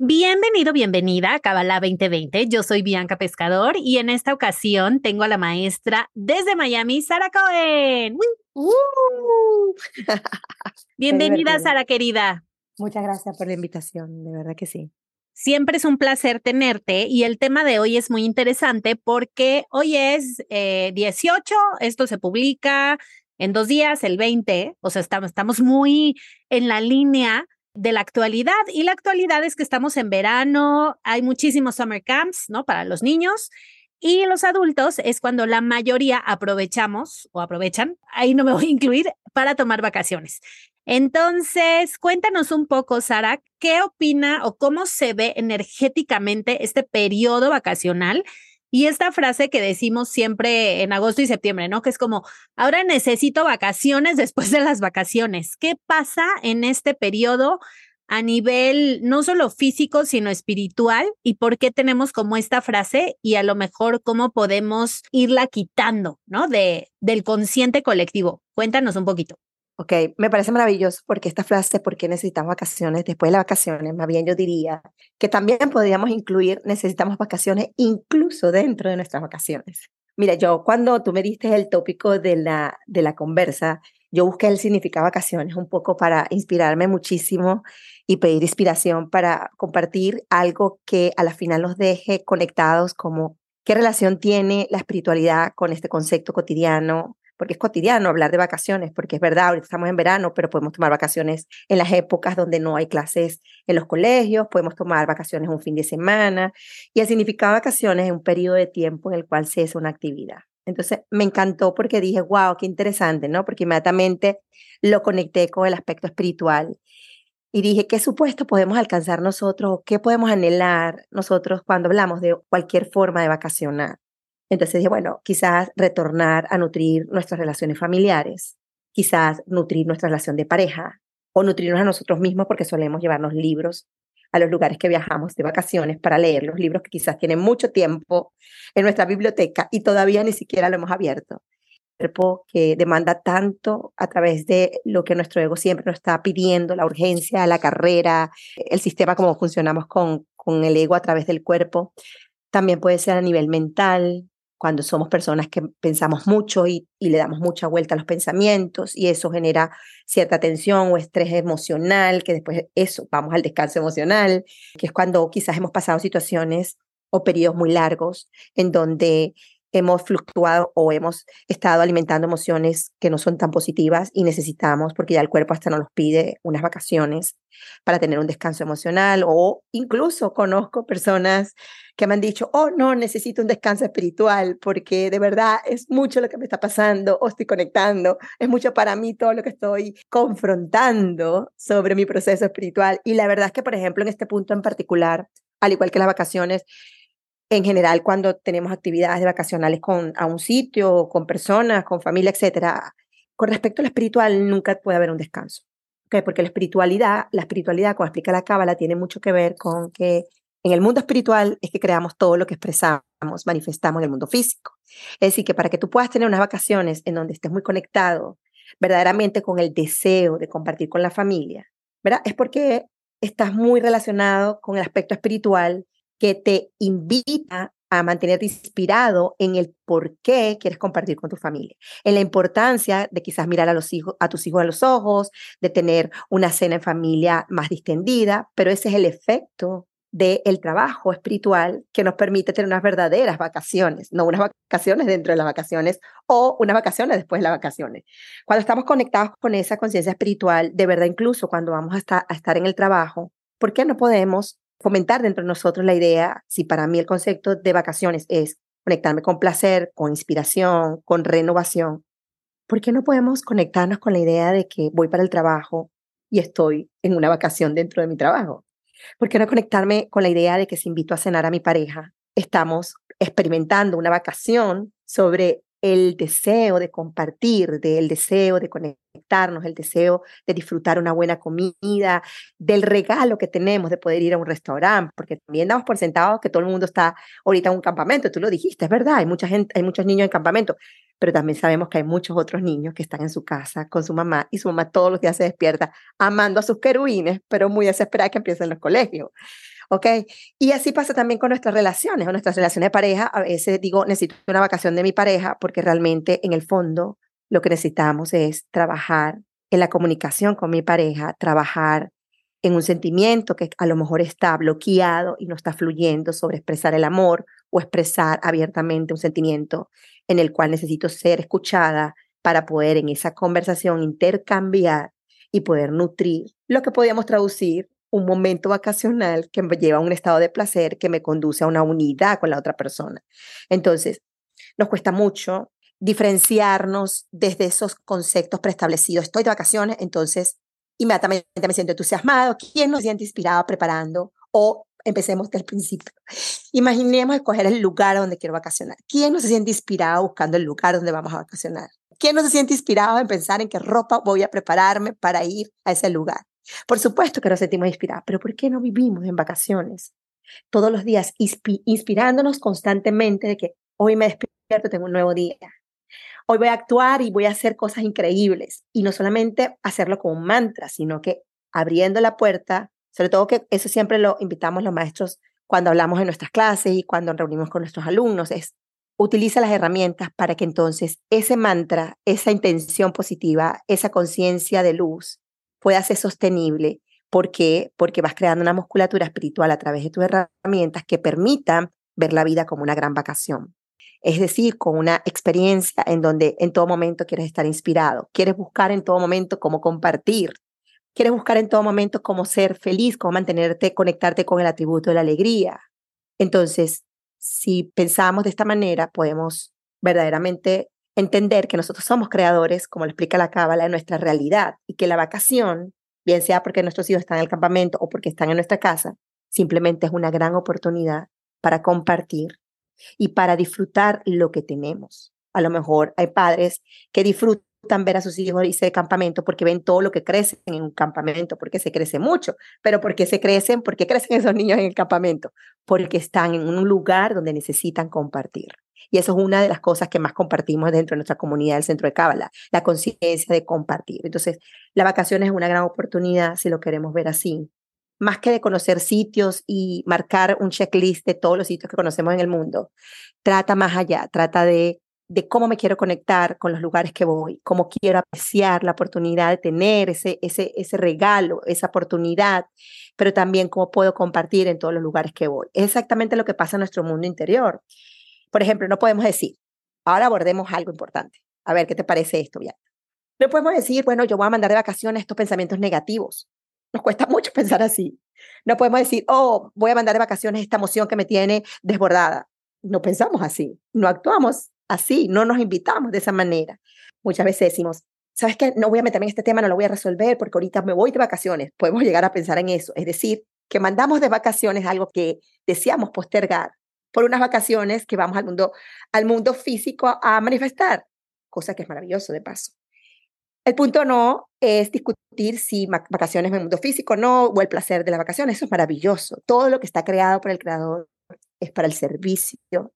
Bienvenido, bienvenida a Kabbalah 2020. Yo soy Bianca Pescador y en esta ocasión tengo a la maestra desde Miami, Sara Cohen. Uh, Bienvenida. Sara querida. muchas gracias por la invitación, de verdad que sí. Siempre es un placer tenerte y el tema de hoy es muy interesante porque hoy es eh, 18, esto se publica en dos días, el 20, o sea, estamos, estamos muy en la línea de la actualidad y la actualidad es que estamos en verano, hay muchísimos summer camps, ¿no? Para los niños y los adultos es cuando la mayoría aprovechamos o aprovechan, ahí no me voy a incluir, para tomar vacaciones. Entonces, cuéntanos un poco, Sara, ¿qué opina o cómo se ve energéticamente este periodo vacacional? Y esta frase que decimos siempre en agosto y septiembre, ¿no? Que es como, ahora necesito vacaciones después de las vacaciones. ¿Qué pasa en este periodo a nivel no solo físico, sino espiritual? ¿Y por qué tenemos como esta frase? Y a lo mejor cómo podemos irla quitando, ¿no? De, del consciente colectivo. Cuéntanos un poquito. Ok, me parece maravilloso porque esta frase, ¿por qué necesitamos vacaciones? Después de las vacaciones, más bien yo diría que también podríamos incluir, necesitamos vacaciones incluso dentro de nuestras vacaciones. Mira, yo cuando tú me diste el tópico de la, de la conversa, yo busqué el significado vacaciones un poco para inspirarme muchísimo y pedir inspiración para compartir algo que a la final nos deje conectados como qué relación tiene la espiritualidad con este concepto cotidiano, porque es cotidiano hablar de vacaciones, porque es verdad, ahorita estamos en verano, pero podemos tomar vacaciones en las épocas donde no hay clases en los colegios, podemos tomar vacaciones un fin de semana, y el significado de vacaciones es un periodo de tiempo en el cual se hace una actividad. Entonces me encantó porque dije, wow, qué interesante, ¿no? Porque inmediatamente lo conecté con el aspecto espiritual y dije, ¿qué supuesto podemos alcanzar nosotros? ¿Qué podemos anhelar nosotros cuando hablamos de cualquier forma de vacacionar? Entonces dije, bueno, quizás retornar a nutrir nuestras relaciones familiares, quizás nutrir nuestra relación de pareja o nutrirnos a nosotros mismos porque solemos llevarnos libros a los lugares que viajamos de vacaciones para leer los libros que quizás tienen mucho tiempo en nuestra biblioteca y todavía ni siquiera lo hemos abierto. Cuerpo que demanda tanto a través de lo que nuestro ego siempre nos está pidiendo, la urgencia, la carrera, el sistema como funcionamos con, con el ego a través del cuerpo. También puede ser a nivel mental, cuando somos personas que pensamos mucho y, le damos mucha vuelta a los pensamientos y eso genera cierta tensión o estrés emocional, que después eso, vamos al descanso emocional, que es cuando quizás hemos pasado situaciones o periodos muy largos en donde hemos fluctuado o hemos estado alimentando emociones que no son tan positivas y necesitamos, porque ya el cuerpo hasta nos pide, unas vacaciones para tener un descanso emocional o incluso conozco personas que me han dicho, oh, no, necesito un descanso espiritual porque de verdad es mucho lo que me está pasando o estoy conectando, es mucho para mí todo lo que estoy confrontando sobre mi proceso espiritual. Y la verdad es que, por ejemplo, en este punto en particular, al igual que las vacaciones, en general cuando tenemos actividades de vacacionales con, a un sitio, con personas, con familia, etcétera, con respecto a lo espiritual nunca puede haber un descanso. Okay, porque la espiritualidad, la espiritualidad, como explica la Cábala, tiene mucho que ver con que en el mundo espiritual es que creamos todo lo que expresamos, manifestamos en el mundo físico. Es decir, que para que tú puedas tener unas vacaciones en donde estés muy conectado verdaderamente con el deseo de compartir con la familia, ¿verdad? Es porque estás muy relacionado con el aspecto espiritual que te invita a mantenerte inspirado en el por qué quieres compartir con tu familia, en la importancia de quizás mirar a, los hijos, a tus hijos a los ojos, de tener una cena en familia más distendida, pero ese es el efecto del trabajo espiritual que nos permite tener unas verdaderas vacaciones, no unas vacaciones dentro de las vacaciones o unas vacaciones después de las vacaciones. Cuando estamos conectados con esa conciencia espiritual, de verdad, incluso cuando vamos a a estar en el trabajo, ¿por qué no podemos fomentar dentro de nosotros la idea, si para mí el concepto de vacaciones es conectarme con placer, con inspiración, con renovación, ¿por qué no podemos conectarnos con la idea de que voy para el trabajo y estoy en una vacación dentro de mi trabajo? ¿Por qué no conectarme con la idea de que si invito a cenar a mi pareja, estamos experimentando una vacación sobre el deseo de compartir, del deseo de conectarnos, el deseo de disfrutar una buena comida, del regalo que tenemos de poder ir a un restaurante, porque también damos por sentado que todo el mundo está ahorita en un campamento, tú lo dijiste, es verdad, hay mucha gente, hay muchos niños en campamento, pero también sabemos que hay muchos otros niños que están en su casa con su mamá y su mamá todos los días se despierta amando a sus querubines, pero muy desesperada que empiecen los colegios. ¿Ok? Y así pasa también con nuestras relaciones, o nuestras relaciones de pareja. A veces digo, necesito una vacación de mi pareja porque realmente en el fondo lo que necesitamos es trabajar en la comunicación con mi pareja, trabajar en un sentimiento que a lo mejor está bloqueado y no está fluyendo sobre expresar el amor o expresar abiertamente un sentimiento en el cual necesito ser escuchada para poder en esa conversación intercambiar y poder nutrir lo que podríamos traducir un momento vacacional que me lleva a un estado de placer que me conduce a una unidad con la otra persona. Entonces, nos cuesta mucho diferenciarnos desde esos conceptos preestablecidos. Estoy de vacaciones, entonces inmediatamente me siento entusiasmado. ¿Quién nos siente inspirado preparando? O empecemos desde el principio. Imaginemos escoger el lugar donde quiero vacacionar. ¿Quién no se siente inspirado buscando el lugar donde vamos a vacacionar? ¿Quién no se siente inspirado en pensar en qué ropa voy a prepararme para ir a ese lugar? Por supuesto que nos sentimos inspirados, pero ¿por qué no vivimos en vacaciones? Todos los días inspirándonos constantemente de que hoy me despierto, tengo un nuevo día. Hoy voy a actuar y voy a hacer cosas increíbles. Y no solamente hacerlo con un mantra, sino que abriendo la puerta, sobre todo que eso siempre lo invitamos los maestros cuando hablamos en nuestras clases y cuando reunimos con nuestros alumnos, es utiliza las herramientas para que entonces ese mantra, esa intención positiva, esa conciencia de luz, pueda ser sostenible. ¿Por qué? Porque vas creando una musculatura espiritual a través de tus herramientas que permitan ver la vida como una gran vacación. Es decir, con una experiencia en donde en todo momento quieres estar inspirado, quieres buscar en todo momento cómo compartir, quieres buscar en todo momento cómo ser feliz, cómo mantenerte, conectarte con el atributo de la alegría. Entonces, si pensamos de esta manera, podemos verdaderamente entender que nosotros somos creadores, como lo explica la Cábala, de nuestra realidad y que la vacación, bien sea porque nuestros hijos están en el campamento o porque están en nuestra casa, simplemente es una gran oportunidad para compartir y para disfrutar lo que tenemos. A lo mejor hay padres que disfrutan ver a sus hijos irse de campamento porque ven todo lo que crecen en un campamento, porque se crece mucho, pero porque se crecen, porque crecen esos niños en el campamento, porque están en un lugar donde necesitan compartir. Y eso es una de las cosas que más compartimos dentro de nuestra comunidad del Centro de Cábala, la conciencia de compartir. Entonces, la vacación es una gran oportunidad si lo queremos ver así. Más que de conocer sitios y marcar un checklist de todos los sitios que conocemos en el mundo, trata más allá, trata de, de cómo me quiero conectar con los lugares que voy, cómo quiero apreciar la oportunidad de tener ese, ese, ese regalo, esa oportunidad, pero también cómo puedo compartir en todos los lugares que voy. Es exactamente lo que pasa en nuestro mundo interior. Por ejemplo, no podemos decir, ahora abordemos algo importante. A ver, ¿qué te parece esto, ya? No podemos decir, bueno, yo voy a mandar de vacaciones estos pensamientos negativos. Nos cuesta mucho pensar así. No podemos decir, oh, voy a mandar de vacaciones esta emoción que me tiene desbordada. No pensamos así, no actuamos así, no nos invitamos de esa manera. Muchas veces decimos, ¿sabes qué? No voy a meterme en este tema, no lo voy a resolver porque ahorita me voy de vacaciones. Podemos llegar a pensar en eso. Es decir, que mandamos de vacaciones algo que deseamos postergar por unas vacaciones que vamos al mundo, al mundo físico a manifestar, cosa que es maravilloso de paso. El punto no es discutir si vacaciones en el mundo físico no, o el placer de las vacaciones, eso es maravilloso. Todo lo que está creado por el creador es para el servicio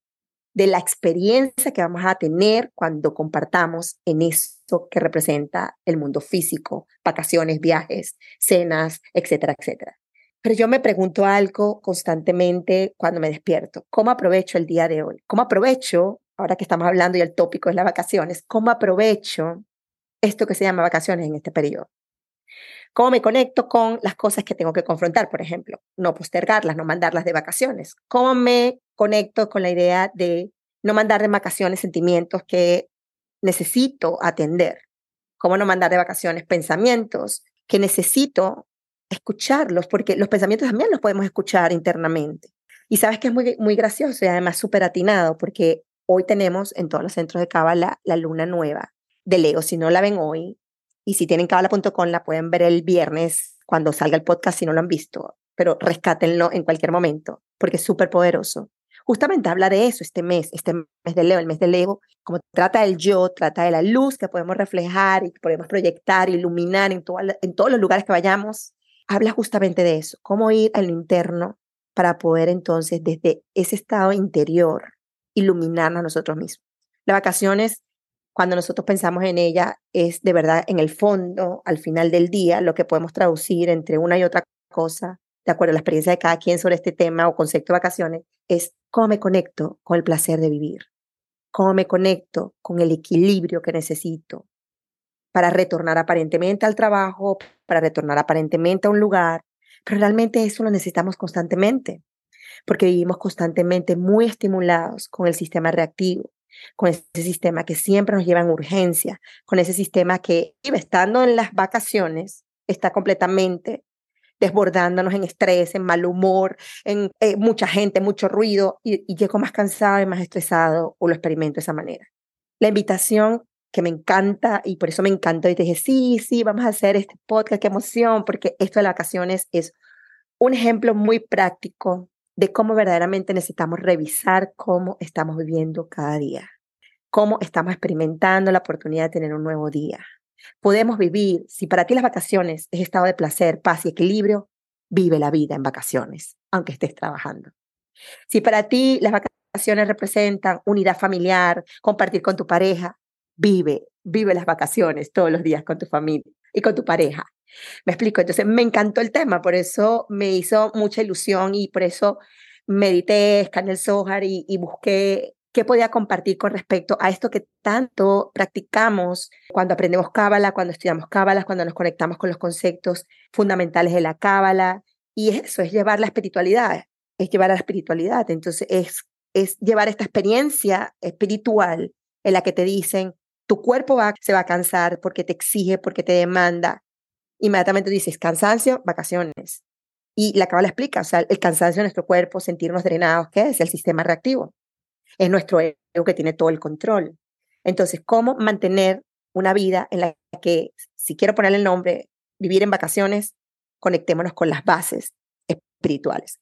de la experiencia que vamos a tener cuando compartamos en eso que representa el mundo físico, vacaciones, viajes, cenas, etcétera, etcétera. Pero yo me pregunto algo constantemente cuando me despierto. ¿Cómo aprovecho el día de hoy? ¿Cómo aprovecho, ahora que estamos hablando y el tópico es las vacaciones, cómo aprovecho esto que se llama vacaciones en este periodo? ¿Cómo me conecto con las cosas que tengo que confrontar, por ejemplo? No postergarlas, no mandarlas de vacaciones. ¿Cómo me conecto con la idea de no mandar de vacaciones sentimientos que necesito atender? ¿Cómo no mandar de vacaciones pensamientos que necesito escucharlos, porque los pensamientos también los podemos escuchar internamente. Y sabes que es muy, muy gracioso y además súper atinado, porque hoy tenemos en todos los centros de Cábala la luna nueva de Leo. Si no la ven hoy, y si tienen cábala.com, la pueden ver el viernes cuando salga el podcast si no lo han visto, pero rescátenlo en cualquier momento, porque es súper poderoso. Justamente habla de eso este mes, este mes de Leo, el mes de Leo, como trata del yo, trata de la luz que podemos reflejar y que podemos proyectar, iluminar en, en todos los lugares que vayamos, habla justamente de eso, cómo ir al interno para poder entonces desde ese estado interior iluminarnos a nosotros mismos. Las vacaciones, cuando nosotros pensamos en ella, es de verdad en el fondo, al final del día, lo que podemos traducir entre una y otra cosa, de acuerdo a la experiencia de cada quien sobre este tema o concepto de vacaciones, es cómo me conecto con el placer de vivir, cómo me conecto con el equilibrio que necesito para retornar aparentemente al trabajo, para retornar aparentemente a un lugar, pero realmente eso lo necesitamos constantemente, porque vivimos constantemente muy estimulados con el sistema reactivo, con ese sistema que siempre nos lleva en urgencia, con ese sistema que, estando en las vacaciones, está completamente desbordándonos en estrés, en mal humor, en eh, mucha gente, mucho ruido, y, y llego más cansado y más estresado o lo experimento de esa manera. La invitación que me encanta y por eso me encantó y te dije, sí, sí, vamos a hacer este podcast, qué emoción, porque esto de las vacaciones es un ejemplo muy práctico de cómo verdaderamente necesitamos revisar cómo estamos viviendo cada día, cómo estamos experimentando la oportunidad de tener un nuevo día. Podemos vivir, si para ti las vacaciones es estado de placer, paz y equilibrio, vive la vida en vacaciones, aunque estés trabajando. Si para ti las vacaciones representan unidad familiar, compartir con tu pareja, vive, vive las vacaciones todos los días con tu familia y con tu pareja. Me explico, entonces me encantó el tema, por eso me hizo mucha ilusión y por eso medité, escaneé el Zohar y, y busqué qué podía compartir con respecto a esto que tanto practicamos cuando aprendemos Cábala, cuando estudiamos Cábala, cuando nos conectamos con los conceptos fundamentales de la Cábala. Y eso es llevar la espiritualidad, es llevar a la espiritualidad. Entonces es, es llevar esta experiencia espiritual en la que te dicen, tu cuerpo va, se va a cansar porque te exige, porque te demanda. Inmediatamente dices, cansancio, vacaciones. Y la cábala explica, o sea, el cansancio de nuestro cuerpo, sentirnos drenados, ¿qué es? El sistema reactivo. Es nuestro ego que tiene todo el control. Entonces, ¿cómo mantener una vida en la que, si quiero ponerle el nombre, vivir en vacaciones, conectémonos con las bases espirituales?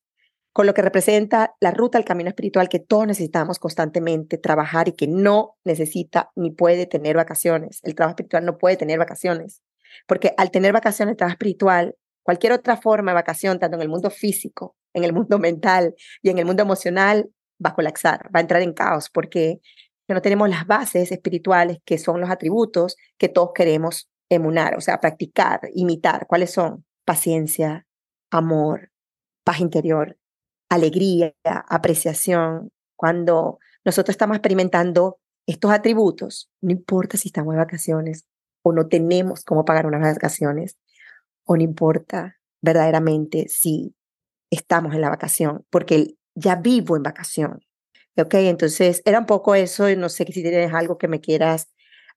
con lo que representa la ruta al camino espiritual que todos necesitamos constantemente trabajar y que no necesita ni puede tener vacaciones. El trabajo espiritual no puede tener vacaciones, porque al tener vacaciones, el trabajo espiritual, cualquier otra forma de vacación, tanto en el mundo físico, en el mundo mental y en el mundo emocional, va a colapsar, va a entrar en caos, porque no tenemos las bases espirituales que son los atributos que todos queremos emunar, o sea, practicar, imitar. ¿Cuáles son? Paciencia, amor, paz interior, alegría, apreciación, cuando nosotros estamos experimentando estos atributos, no importa si estamos de vacaciones o no tenemos cómo pagar unas vacaciones, o no importa verdaderamente si estamos en la vacación, porque ya vivo en vacación. Ok, entonces era un poco eso, no sé si tienes algo que me quieras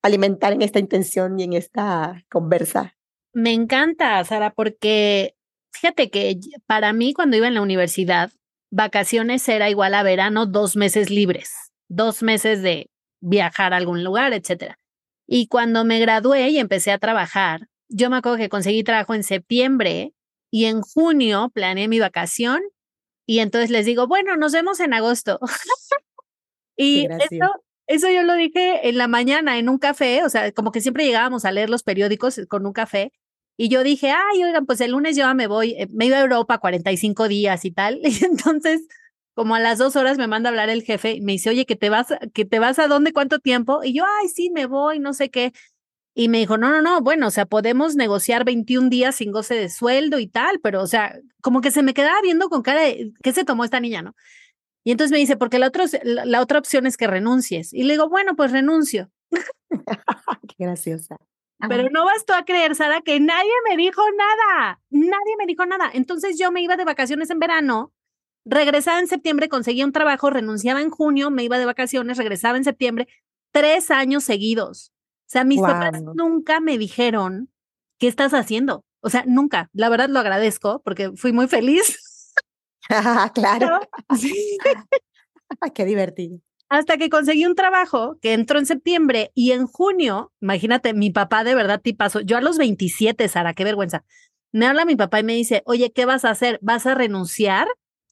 alimentar en esta intención y en esta conversa. Me encanta, Sara, porque fíjate que para mí cuando iba en la universidad, vacaciones era igual a verano, dos meses libres, dos meses de viajar a algún lugar, etcétera. Y cuando me gradué y empecé a trabajar, yo me acuerdo que conseguí trabajo en septiembre y en junio planeé mi vacación y entonces les digo, bueno, nos vemos en agosto. y eso, eso yo lo dije en la mañana en un café, o sea, como que siempre llegábamos a leer los periódicos con un café y yo dije, ay, oigan, pues el lunes yo me voy, eh, me iba a Europa 45 días y tal. Y entonces, como a las dos horas me manda a hablar el jefe y me dice, oye, que te vas, que te vas a dónde, cuánto tiempo. Y yo, ay, sí, me voy, no sé qué. Y me dijo, no, no, no, bueno, o sea, podemos negociar 21 días sin goce de sueldo y tal, pero, o sea, como que se me quedaba viendo con cara de, ¿qué se tomó esta niña, no? Y entonces me dice, porque la, otro, la otra opción es que renuncies. Y le digo, bueno, pues renuncio. Qué graciosa. Pero no bastó a creer, Sara, que nadie me dijo nada. Nadie me dijo nada. Entonces yo me iba de vacaciones en verano, regresaba en septiembre, conseguía un trabajo, renunciaba en junio, me iba de vacaciones, regresaba en septiembre, tres años seguidos. O sea, mis papás nunca me dijeron, ¿qué estás haciendo? O sea, nunca. La verdad lo agradezco porque fui muy feliz. claro. Qué divertido hasta que conseguí un trabajo que entró en septiembre y en junio, imagínate, mi papá de verdad pasó, yo a los 27, Sara, qué vergüenza. Me habla mi papá y me dice, oye, ¿qué vas a hacer? ¿Vas a renunciar?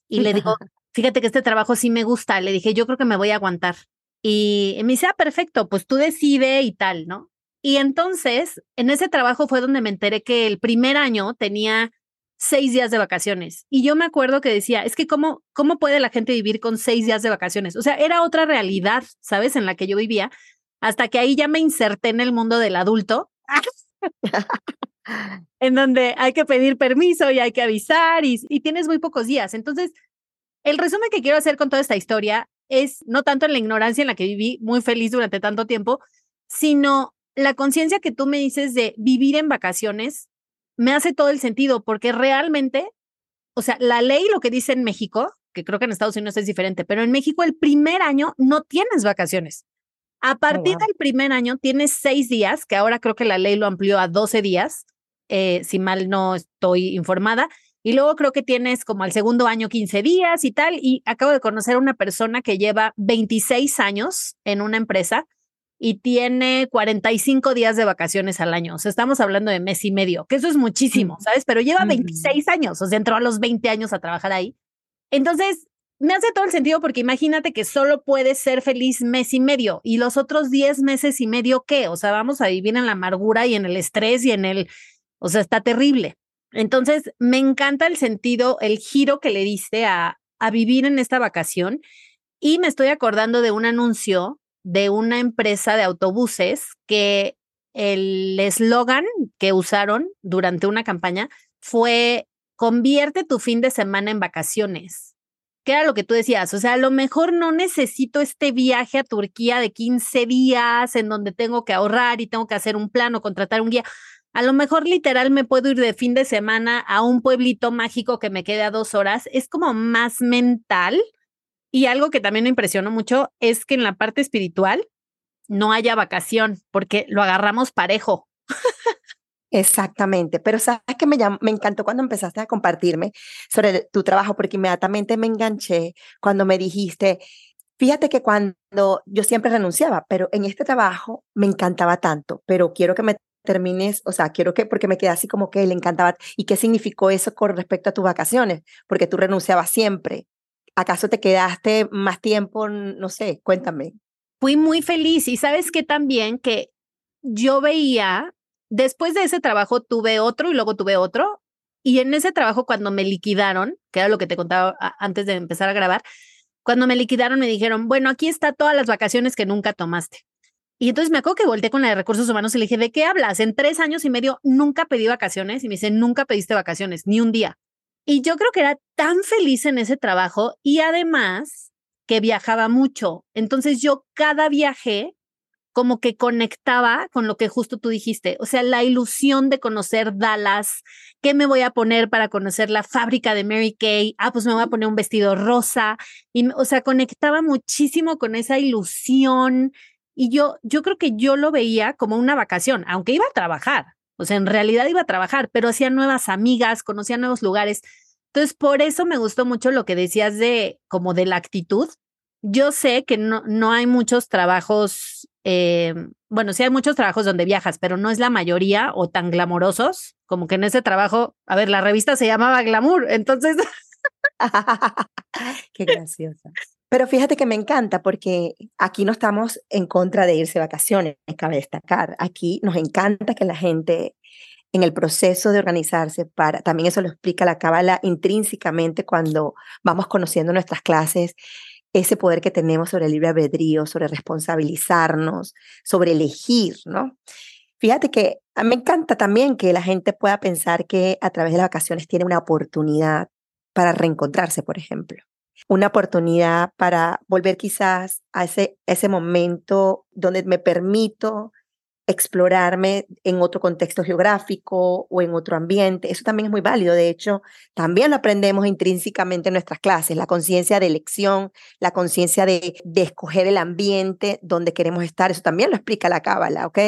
Y le digo, fíjate que este trabajo sí me gusta. Le dije, yo creo que me voy a aguantar. Y me dice, ah, perfecto, pues tú decide y tal, ¿no? Y entonces, en ese trabajo fue donde me enteré que el primer año tenía seis días de vacaciones. Y yo me acuerdo que decía, es que cómo, cómo puede la gente vivir con seis días de vacaciones. O sea, era otra realidad, ¿sabes? En la que yo vivía, hasta que ahí ya me inserté en el mundo del adulto, en donde hay que pedir permiso y hay que avisar y, y tienes muy pocos días. Entonces, el resumen que quiero hacer con toda esta historia es no tanto en la ignorancia en la que viví muy feliz durante tanto tiempo, sino la conciencia que tú me dices de vivir en vacaciones me hace todo el sentido, porque realmente, o sea, la ley, lo que dice en México, que creo que en Estados Unidos es diferente, pero en México el primer año no tienes vacaciones. A oh, partir del primer año tienes seis días, que ahora creo que la ley lo amplió a 12 días, eh, si mal no estoy informada, y luego creo que tienes como al segundo año 15 días y tal, y acabo de conocer a una persona que lleva 26 años en una empresa y tiene 45 días de vacaciones al año. O sea, estamos hablando de mes y medio, que eso es muchísimo, ¿sabes? Pero lleva 26 años, o sea, entró a los 20 años a trabajar ahí. Entonces, me hace todo el sentido porque imagínate que solo puedes ser feliz mes y medio y los otros 10 meses y medio, ¿qué? O sea, vamos a vivir en la amargura y en el estrés y en el, o sea, está terrible. Entonces, me encanta el sentido, el giro que le diste a, a vivir en esta vacación y me estoy acordando de un anuncio de una empresa de autobuses que el eslogan que usaron durante una campaña fue convierte tu fin de semana en vacaciones. ¿Qué era lo que tú decías? O sea, a lo mejor no necesito este viaje a Turquía de 15 días en donde tengo que ahorrar y tengo que hacer un plan o contratar un guía. A lo mejor literal me puedo ir de fin de semana a un pueblito mágico que me quede a dos horas. Es como más mental y algo que también me impresionó mucho es que en la parte espiritual no haya vacación, porque lo agarramos parejo. Exactamente, pero sabes que me, me encantó cuando empezaste a compartirme sobre tu trabajo, porque inmediatamente me enganché cuando me dijiste, fíjate que cuando yo siempre renunciaba, pero en este trabajo me encantaba tanto, pero quiero que me termines, o sea, quiero que, porque me quedé así como que le encantaba, ¿y qué significó eso con respecto a tus vacaciones? Porque tú renunciabas siempre. ¿Acaso te quedaste más tiempo? No sé, cuéntame. Fui muy feliz y sabes que también que yo veía, después de ese trabajo tuve otro y luego tuve otro. Y en ese trabajo cuando me liquidaron, que era lo que te contaba antes de empezar a grabar, cuando me liquidaron me dijeron, bueno, aquí está todas las vacaciones que nunca tomaste. Y entonces me acuerdo que volteé con la de recursos humanos y le dije, ¿de qué hablas? En tres años y medio nunca pedí vacaciones. Y me dice, nunca pediste vacaciones, ni un día. Y yo creo que era tan feliz en ese trabajo y además que viajaba mucho. Entonces yo cada viaje como que conectaba con lo que justo tú dijiste, o sea, la ilusión de conocer Dallas, qué me voy a poner para conocer la fábrica de Mary Kay, ah, pues me voy a poner un vestido rosa, y, o sea, conectaba muchísimo con esa ilusión y yo, yo creo que yo lo veía como una vacación, aunque iba a trabajar, o sea, en realidad iba a trabajar, pero hacía nuevas amigas, conocía nuevos lugares. Entonces, por eso me gustó mucho lo que decías de como de la actitud. Yo sé que no, no hay muchos trabajos, eh, bueno, sí hay muchos trabajos donde viajas, pero no es la mayoría o tan glamorosos, como que en ese trabajo, a ver, la revista se llamaba Glamour, entonces... Qué graciosa. Pero fíjate que me encanta porque aquí no estamos en contra de irse de vacaciones, cabe destacar. Aquí nos encanta que la gente en el proceso de organizarse para, también eso lo explica la cábala intrínsecamente cuando vamos conociendo nuestras clases, ese poder que tenemos sobre el libre albedrío, sobre responsabilizarnos, sobre elegir, ¿no? Fíjate que me encanta también que la gente pueda pensar que a través de las vacaciones tiene una oportunidad para reencontrarse, por ejemplo una oportunidad para volver quizás a ese, ese momento donde me permito explorarme en otro contexto geográfico o en otro ambiente. Eso también es muy válido. De hecho, también lo aprendemos intrínsecamente en nuestras clases, la conciencia de elección, la conciencia de, de, escoger el ambiente donde queremos estar. Eso también lo explica la cábala, ¿ok?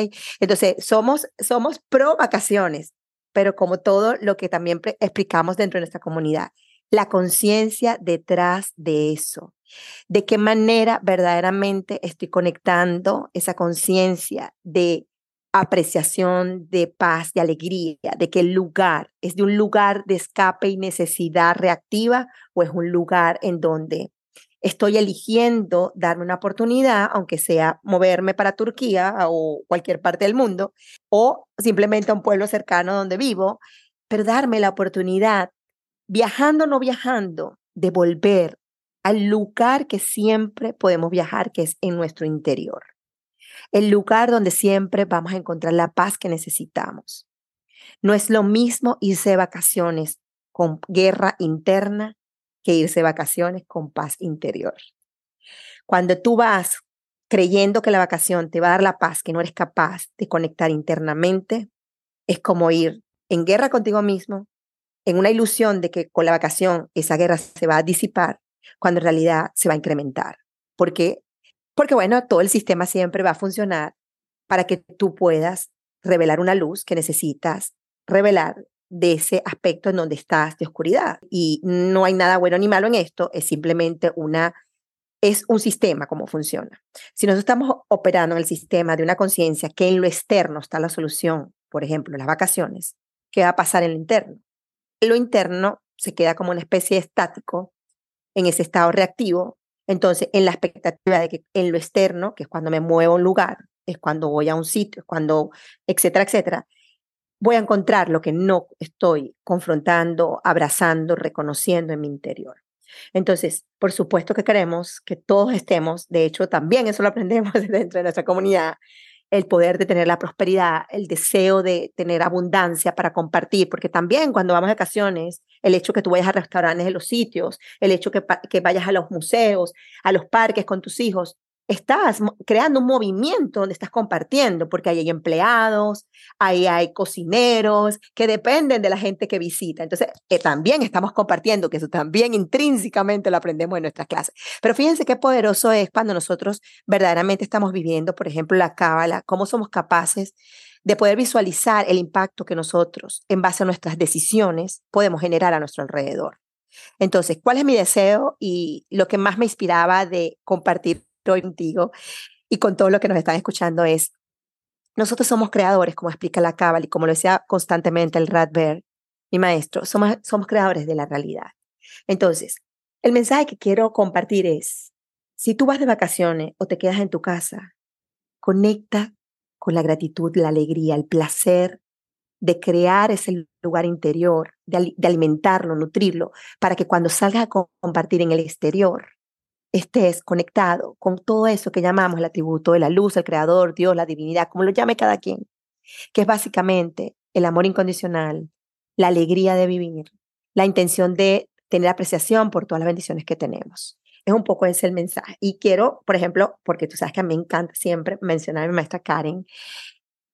Entonces, somos, somos pro vacaciones, pero como todo lo que también explicamos dentro de nuestra comunidad la conciencia detrás de eso. De qué manera verdaderamente estoy conectando esa conciencia de apreciación, de paz, de alegría, de el lugar es de un lugar de escape y necesidad reactiva o es un lugar en donde estoy eligiendo darme una oportunidad, aunque sea moverme para Turquía o cualquier parte del mundo, o simplemente a un pueblo cercano donde vivo, pero darme la oportunidad, viajando o no viajando, de volver al lugar que siempre podemos viajar, que es en nuestro interior el lugar donde siempre vamos a encontrar la paz que necesitamos. No es lo mismo irse de vacaciones con guerra interna que irse de vacaciones con paz interior. Cuando tú vas creyendo que la vacación te va a dar la paz que no eres capaz de conectar internamente, es como ir en guerra contigo mismo, en una ilusión de que con la vacación esa guerra se va a disipar, cuando en realidad se va a incrementar. Porque porque bueno, todo el sistema siempre va a funcionar para que tú puedas revelar una luz que necesitas revelar de ese aspecto en donde estás de oscuridad. Y no hay nada bueno ni malo en esto, es simplemente una, es un sistema como funciona. Si nosotros estamos operando en el sistema de una conciencia que en lo externo está la solución, por ejemplo, las vacaciones, ¿qué va a pasar en lo interno? Lo interno se queda como una especie de estático en ese estado reactivo entonces, en la expectativa de que en lo externo, que es cuando me muevo a un lugar, es cuando voy a un sitio, es cuando, etcétera, etcétera, voy a encontrar lo que no estoy confrontando, abrazando, reconociendo en mi interior. Entonces, por supuesto que queremos que todos estemos, de hecho, también eso lo aprendemos dentro de nuestra comunidad, el poder de tener la prosperidad, el deseo de tener abundancia para compartir, porque también cuando vamos a vacaciones, el hecho que tú vayas a restaurantes de los sitios, el hecho que, que vayas a los museos, a los parques con tus hijos, estás creando un movimiento donde estás compartiendo, porque ahí hay empleados, ahí hay cocineros que dependen de la gente que visita. Entonces, eh, también estamos compartiendo, que eso también intrínsecamente lo aprendemos en nuestras clases. Pero fíjense qué poderoso es cuando nosotros verdaderamente estamos viviendo, por ejemplo, la cábala, cómo somos capaces de poder visualizar el impacto que nosotros, en base a nuestras decisiones, podemos generar a nuestro alrededor. Entonces, ¿cuál es mi deseo y lo que más me inspiraba de compartir hoy contigo y con todo lo que nos están escuchando es, nosotros somos creadores, como explica la Cábala y como lo decía constantemente el Radberg, mi maestro, somos, somos creadores de la realidad. Entonces, el mensaje que quiero compartir es, si tú vas de vacaciones o te quedas en tu casa, conecta con la gratitud, la alegría, el placer de crear ese lugar interior, de, de alimentarlo, nutrirlo, para que cuando salgas a compartir en el exterior, estés conectado con todo eso que llamamos el atributo de la luz, el creador, Dios, la divinidad, como lo llame cada quien, que es básicamente el amor incondicional, la alegría de vivir, la intención de tener apreciación por todas las bendiciones que tenemos. Es un poco ese el mensaje. Y quiero, por ejemplo, porque tú sabes que a mí me encanta siempre mencionar a mi maestra Karen,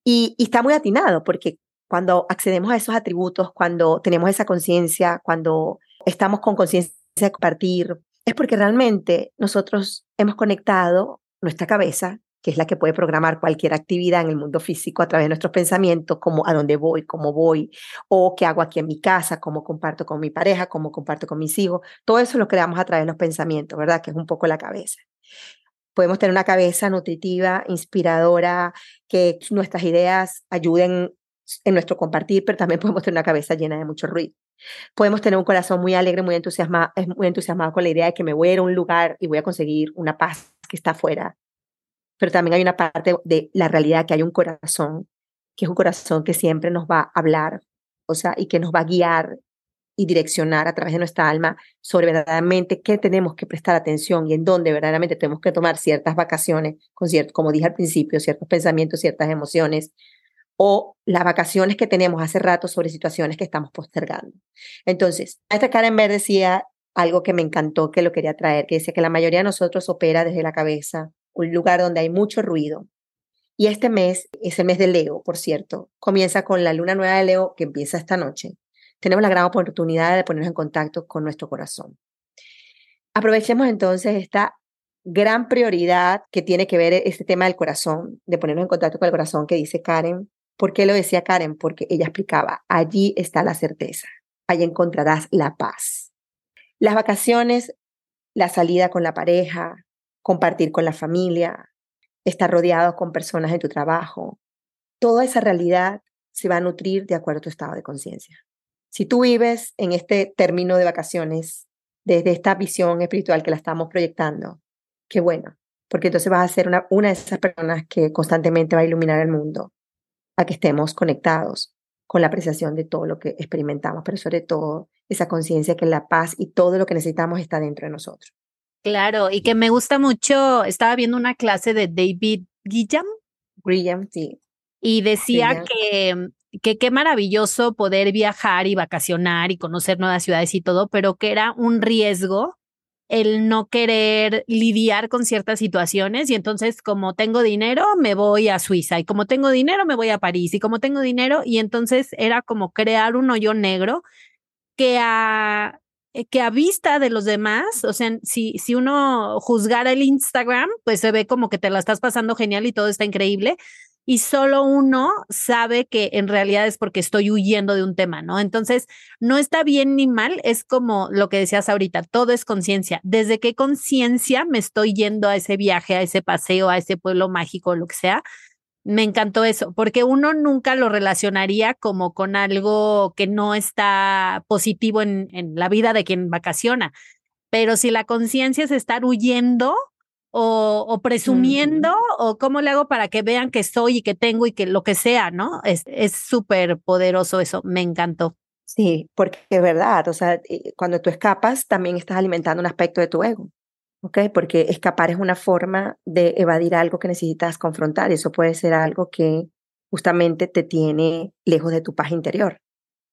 y, y está muy atinado, porque cuando accedemos a esos atributos, cuando tenemos esa conciencia, cuando estamos con conciencia de compartir, es porque realmente nosotros hemos conectado nuestra cabeza, que es la que puede programar cualquier actividad en el mundo físico a través de nuestros pensamientos, como a dónde voy, cómo voy, o qué hago aquí en mi casa, cómo comparto con mi pareja, cómo comparto con mis hijos. Todo eso lo creamos a través de los pensamientos, ¿verdad? Que es un poco la cabeza. Podemos tener una cabeza nutritiva, inspiradora, que nuestras ideas ayuden en nuestro compartir, pero también podemos tener una cabeza llena de mucho ruido. Podemos tener un corazón muy alegre, muy entusiasmado, muy entusiasmado con la idea de que me voy a ir a un lugar y voy a conseguir una paz que está afuera. Pero también hay una parte de la realidad que hay un corazón, que es un corazón que siempre nos va a hablar, o sea, y que nos va a guiar y direccionar a través de nuestra alma sobre verdaderamente qué tenemos que prestar atención y en dónde verdaderamente tenemos que tomar ciertas vacaciones, con cierto, como dije al principio, ciertos pensamientos, ciertas emociones, o las vacaciones que tenemos hace rato sobre situaciones que estamos postergando. Entonces, esta Karen Ver decía algo que me encantó, que lo quería traer, que decía que la mayoría de nosotros opera desde la cabeza, un lugar donde hay mucho ruido. Y este mes es el mes de Leo, por cierto. Comienza con la luna nueva de Leo que empieza esta noche. Tenemos la gran oportunidad de ponernos en contacto con nuestro corazón. Aprovechemos entonces esta gran prioridad que tiene que ver este tema del corazón, de ponernos en contacto con el corazón que dice Karen, ¿Por qué lo decía Karen? Porque ella explicaba, allí está la certeza, allí encontrarás la paz. Las vacaciones, la salida con la pareja, compartir con la familia, estar rodeado con personas en tu trabajo, toda esa realidad se va a nutrir de acuerdo a tu estado de conciencia. Si tú vives en este término de vacaciones, desde esta visión espiritual que la estamos proyectando, qué bueno, porque entonces vas a ser una, una de esas personas que constantemente va a iluminar el mundo, a que estemos conectados con la apreciación de todo lo que experimentamos, pero sobre todo esa conciencia que la paz y todo lo que necesitamos está dentro de nosotros. Claro, y que me gusta mucho, estaba viendo una clase de David Guillam. Guillam, sí. Y decía que, que qué maravilloso poder viajar y vacacionar y conocer nuevas ciudades y todo, pero que era un riesgo el no querer lidiar con ciertas situaciones y entonces como tengo dinero me voy a Suiza y como tengo dinero me voy a París y como tengo dinero y entonces era como crear un hoyo negro que a eh, que a vista de los demás, o sea, si, si uno juzgara el Instagram, pues se ve como que te la estás pasando genial y todo está increíble, y solo uno sabe que en realidad es porque estoy huyendo de un tema, ¿no? Entonces, no está bien ni mal, es como lo que decías ahorita, todo es conciencia. ¿Desde qué conciencia me estoy yendo a ese viaje, a ese paseo, a ese pueblo mágico, lo que sea? Me encantó eso, porque uno nunca lo relacionaría como con algo que no está positivo en, la vida de quien vacaciona. Pero si la conciencia es estar huyendo, o, presumiendo o cómo le hago para que vean que soy y que tengo y que lo que sea, ¿no? Es súper poderoso eso, me encantó. Sí, porque es verdad, o sea, eh, cuando tú escapas también estás alimentando un aspecto de tu ego, ¿ok? Porque escapar es una forma de evadir algo que necesitas confrontar y eso puede ser algo que justamente te tiene lejos de tu paz interior.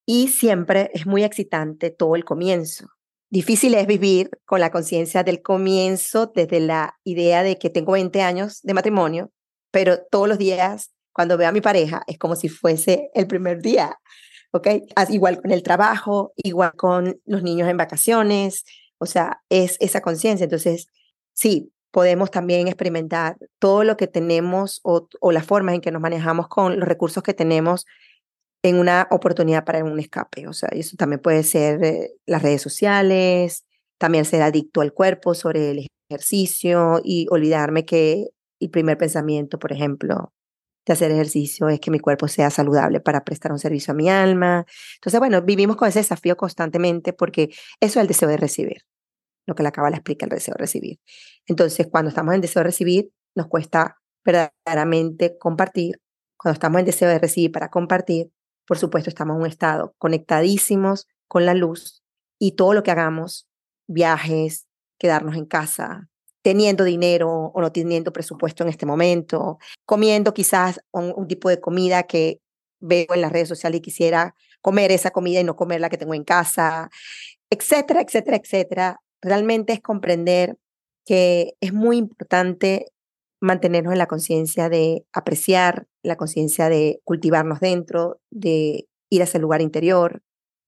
Y siempre es muy excitante todo el comienzo, Difícil es vivir con la conciencia del comienzo, desde la idea de que tengo 20 años de matrimonio, pero todos los días cuando veo a mi pareja es como si fuese el primer día, ¿ok? Igual con el trabajo, igual con los niños en vacaciones, o sea, es esa conciencia. Entonces, sí, podemos también experimentar todo lo que tenemos o, o las formas en que nos manejamos con los recursos que tenemos en una oportunidad para un escape. O sea, eso también puede ser eh, las redes sociales, también ser adicto al cuerpo sobre el ejercicio y olvidarme que el primer pensamiento, por ejemplo, de hacer ejercicio es que mi cuerpo sea saludable para prestar un servicio a mi alma. Entonces, bueno, vivimos con ese desafío constantemente porque eso es el deseo de recibir, lo que la cábala explica, el deseo de recibir. Entonces, cuando estamos en deseo de recibir, nos cuesta verdaderamente compartir. Cuando estamos en deseo de recibir para compartir, por supuesto, estamos en un estado conectadísimos con la luz y todo lo que hagamos, viajes, quedarnos en casa, teniendo dinero o no teniendo presupuesto en este momento, comiendo quizás un, tipo de comida que veo en las redes sociales y quisiera comer esa comida y no comer la que tengo en casa, etcétera, etcétera, etcétera. Realmente es comprender que es muy importante mantenernos en la conciencia de apreciar, la conciencia de cultivarnos dentro, de ir a ese lugar interior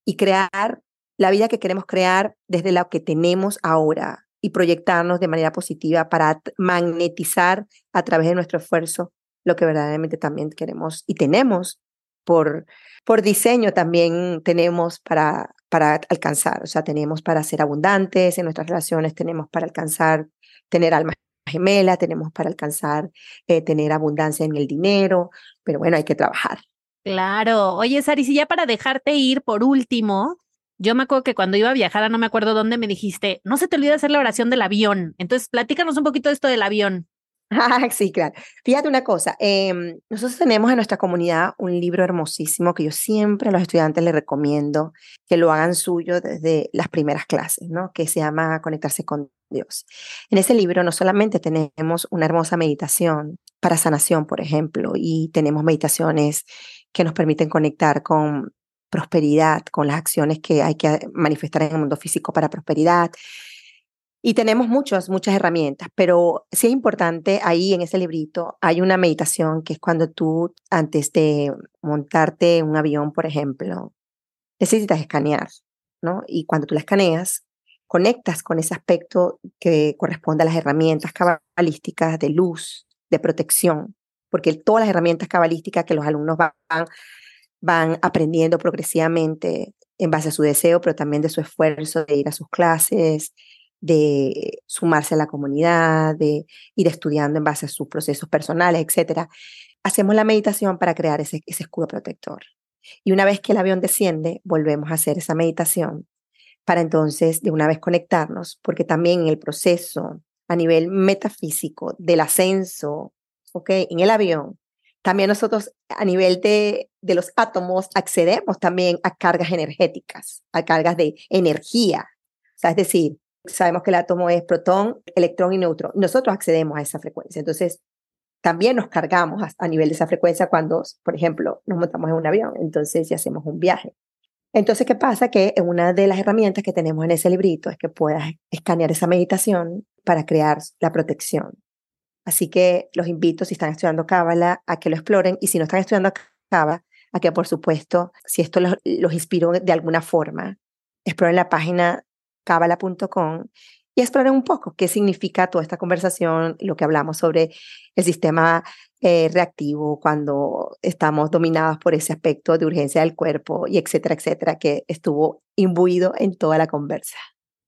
y crear la vida que queremos crear desde lo que tenemos ahora y proyectarnos de manera positiva para magnetizar a través de nuestro esfuerzo lo que verdaderamente también queremos y tenemos por, por diseño también tenemos para, para alcanzar, o sea, tenemos para ser abundantes en nuestras relaciones, tenemos para alcanzar, tener almas gemela, tenemos para alcanzar, eh, tener abundancia en el dinero, pero bueno, hay que trabajar. Claro. Oye, Sari, si ya para dejarte ir, por último, yo me acuerdo que cuando iba a viajar, no me acuerdo dónde, me dijiste, no se te olvide hacer la oración del avión. Entonces, platícanos un poquito de esto del avión. sí, claro. Fíjate una cosa, em, nosotros tenemos en nuestra comunidad un libro hermosísimo que yo siempre a los estudiantes les recomiendo que lo hagan suyo desde las primeras clases, ¿no? Que se llama Conectarse con Dios. En ese libro no solamente tenemos una hermosa meditación para sanación, por ejemplo, y tenemos meditaciones que nos permiten conectar con prosperidad, con las acciones que hay que manifestar en el mundo físico para prosperidad. Y tenemos muchas, muchas herramientas, pero sí es importante, ahí en ese librito hay una meditación que es cuando tú, antes de montarte un avión, por ejemplo, necesitas escanear, ¿no? Y cuando tú la escaneas, conectas con ese aspecto que corresponde a las herramientas cabalísticas de luz, de protección, porque todas las herramientas cabalísticas que los alumnos van, van aprendiendo progresivamente en base a su deseo, pero también de su esfuerzo de ir a sus clases, de sumarse a la comunidad, de ir estudiando en base a sus procesos personales, etcétera. hacemos la meditación para crear ese, ese escudo protector. Y una vez que el avión desciende, volvemos a hacer esa meditación para entonces de una vez conectarnos, porque también en el proceso a nivel metafísico del ascenso, ¿ok? En el avión, también nosotros a nivel de, de los átomos accedemos también a cargas energéticas, a cargas de energía. O sea, es decir, sabemos que el átomo es protón, electrón y neutrón. Nosotros accedemos a esa frecuencia. Entonces, también nos cargamos a, nivel de esa frecuencia cuando, por ejemplo, nos montamos en un avión, entonces si hacemos un viaje. Entonces, ¿qué pasa? Que una de las herramientas que tenemos en ese librito es que puedas escanear esa meditación para crear la protección. Así que los invito, si están estudiando Cábala, a que lo exploren y si no están estudiando Cábala, a que por supuesto, si esto los, los inspiró de alguna forma, exploren la página y exploren un poco qué significa toda esta conversación, lo que hablamos sobre el sistema eh, reactivo cuando estamos dominados por ese aspecto de urgencia del cuerpo y etcétera, etcétera, que estuvo imbuido en toda la conversa.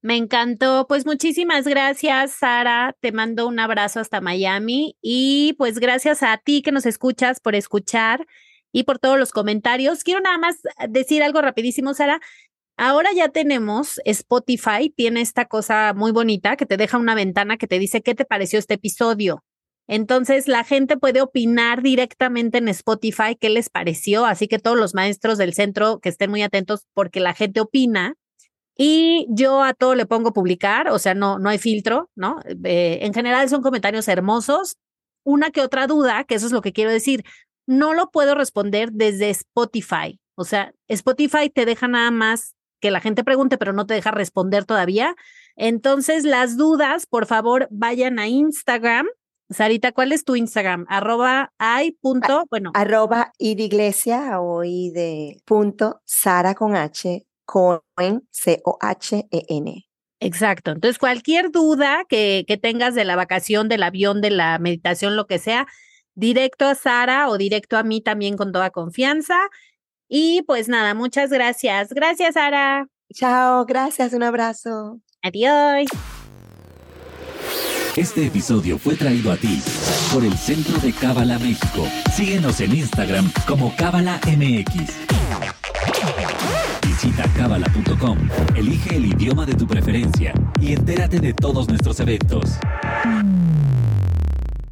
Me encantó. Pues muchísimas gracias, Sara. Te mando un abrazo hasta Miami y pues gracias a ti que nos escuchas por escuchar y por todos los comentarios. Quiero nada más decir algo rapidísimo, Sara. Ahora ya tenemos Spotify, tiene esta cosa muy bonita que te deja una ventana que te dice qué te pareció este episodio. Entonces la gente puede opinar directamente en Spotify qué les pareció, así que todos los maestros del centro que estén muy atentos porque la gente opina. Y yo a todo le pongo publicar, o sea, no, no hay filtro, ¿no? Eh, en general son comentarios hermosos. Una que otra duda, que eso es lo que quiero decir, no lo puedo responder desde Spotify. O sea, Spotify te deja nada más que la gente pregunte, pero no te deja responder todavía. Entonces, las dudas, por favor, vayan a Instagram. Sarita, ¿cuál es tu Instagram? Arroba hay punto, bueno. Arroba iglesia o de punto Sara con H, Cohen, C-O-H-E-N. Exacto. Entonces, cualquier duda que, que tengas de la vacación, del avión, de la meditación, lo que sea, directo a Sara o directo a mí también con toda confianza. Y pues nada, muchas gracias. Gracias, Sara. Chao, gracias, un abrazo. Adiós. Este episodio fue traído a ti por el Centro de Cábala México. Síguenos en Instagram como Cábala MX. Visita cábala.com, elige el idioma de tu preferencia y entérate de todos nuestros eventos.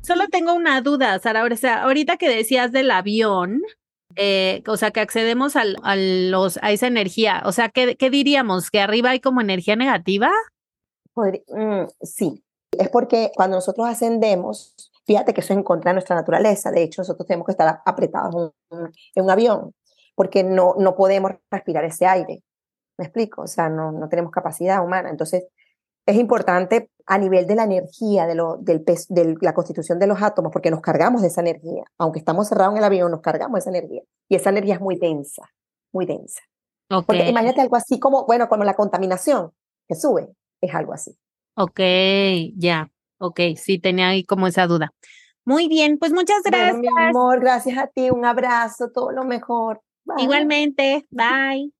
Solo tengo una duda, Sara. O sea, ahorita que decías del avión, eh, o sea, que accedemos a, los, a esa energía. O sea, ¿qué, ¿qué, diríamos? ¿Que arriba hay como energía negativa? Mm, sí, es porque cuando nosotros ascendemos, fíjate que eso es en contra de nuestra naturaleza. De hecho, nosotros tenemos que estar apretados en un, avión porque no, no podemos respirar ese aire. ¿Me explico? O sea, no, no tenemos capacidad humana. Entonces, es importante a nivel de la energía, de, lo, del de la constitución de los átomos, porque nos cargamos de esa energía. Aunque estamos cerrados en el avión, nos cargamos de esa energía. Y esa energía es muy densa, muy densa. Porque imagínate algo así como, bueno, como la contaminación que sube, es algo así. Ok, ya, ok, sí, tenía ahí como esa duda. Muy bien, pues muchas gracias. mi amor, gracias a ti, un abrazo, todo lo mejor. Igualmente, bye.